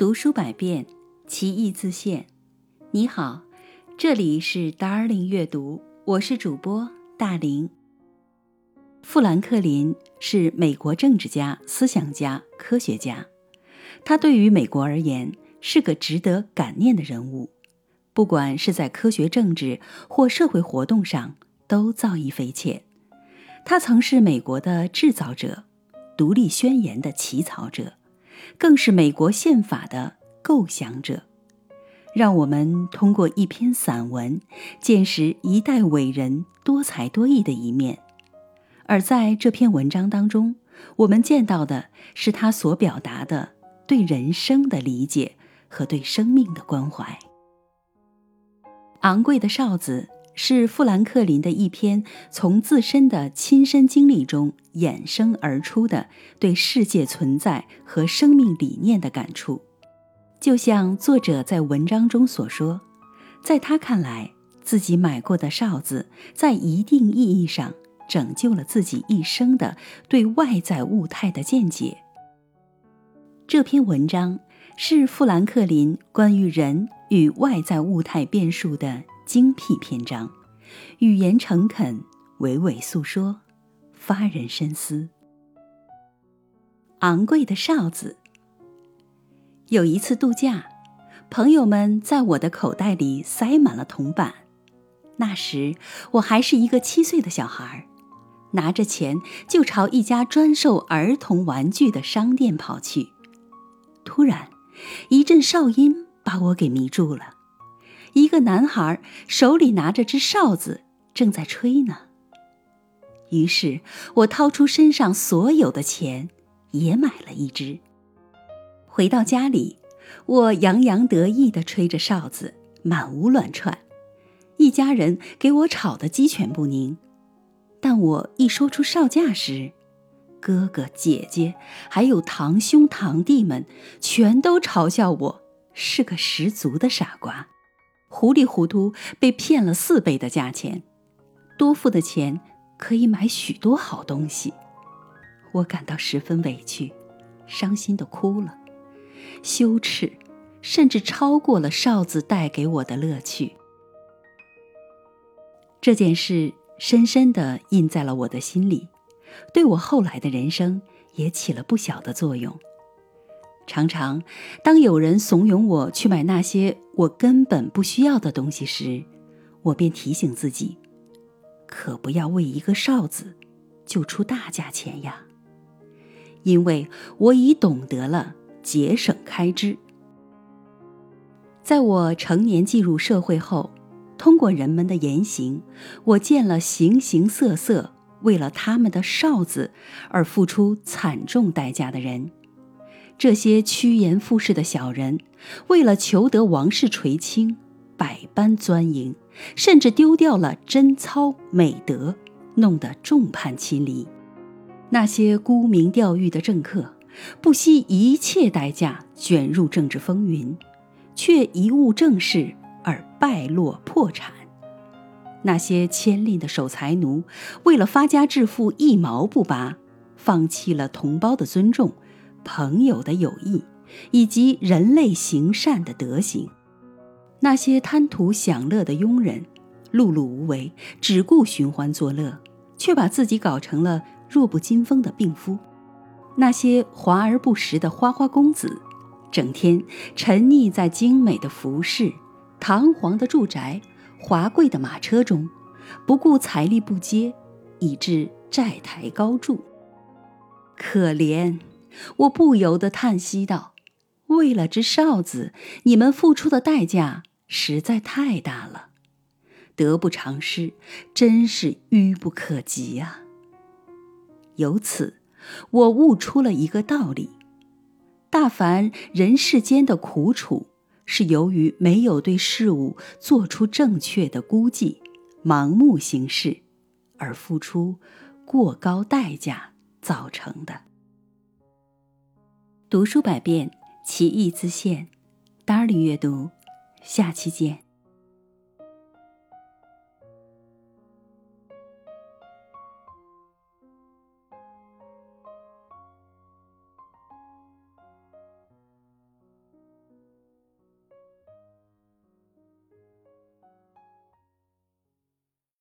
读书百遍，其义自现。你好，这里是 Darling 阅读，我是主播大林。富兰克林是美国政治家、思想家、科学家，他对于美国而言是个值得感念的人物，不管是在科学、政治或社会活动上，都造诣匪浅。他曾是美国的制造者，独立宣言的起草者。更是美国宪法的构想者，让我们通过一篇散文见识一代伟人多才多艺的一面。而在这篇文章当中，我们见到的是他所表达的对人生的理解和对生命的关怀。昂贵的哨子。是富兰克林的一篇从自身的亲身经历中衍生而出的对世界存在和生命理念的感触。就像作者在文章中所说，在他看来，自己买过的哨子在一定意义上拯救了自己一生的对外在物态的见解。这篇文章是富兰克林关于人与外在物态变数的。精辟篇章，语言诚恳，娓娓诉说，发人深思。昂贵的哨子。有一次度假，朋友们在我的口袋里塞满了铜板。那时我还是一个七岁的小孩，拿着钱就朝一家专售儿童玩具的商店跑去。突然，一阵哨音把我给迷住了。一个男孩手里拿着只哨子，正在吹呢。于是我掏出身上所有的钱，也买了一只。回到家里，我洋洋得意地吹着哨子，满屋乱窜，一家人给我吵得鸡犬不宁。但我一说出哨价时，哥哥姐姐还有堂兄堂弟们全都嘲笑我是个十足的傻瓜。糊里糊涂被骗了四倍的价钱，多付的钱可以买许多好东西，我感到十分委屈，伤心的哭了，羞耻，甚至超过了哨子带给我的乐趣。这件事深深地印在了我的心里，对我后来的人生也起了不小的作用。常常，当有人怂恿我去买那些我根本不需要的东西时，我便提醒自己，可不要为一个哨子就出大价钱呀。因为我已懂得了节省开支。在我成年进入社会后，通过人们的言行，我见了形形色色为了他们的哨子而付出惨重代价的人。这些趋炎附势的小人，为了求得王室垂青，百般钻营，甚至丢掉了贞操美德，弄得众叛亲离。那些沽名钓誉的政客，不惜一切代价卷入政治风云，却贻误政事而败落破产。那些牵令的守财奴，为了发家致富一毛不拔，放弃了同胞的尊重。朋友的友谊，以及人类行善的德行；那些贪图享乐的庸人，碌碌无为，只顾寻欢作乐，却把自己搞成了弱不禁风的病夫；那些华而不实的花花公子，整天沉溺在精美的服饰、堂皇的住宅、华贵的马车中，不顾财力不接，以致债台高筑。可怜。我不由得叹息道：“为了只哨子，你们付出的代价实在太大了，得不偿失，真是愚不可及啊！”由此，我悟出了一个道理：大凡人世间的苦楚，是由于没有对事物做出正确的估计，盲目行事，而付出过高代价造成的。读书百遍，其义自现。Darling 阅读，下期见。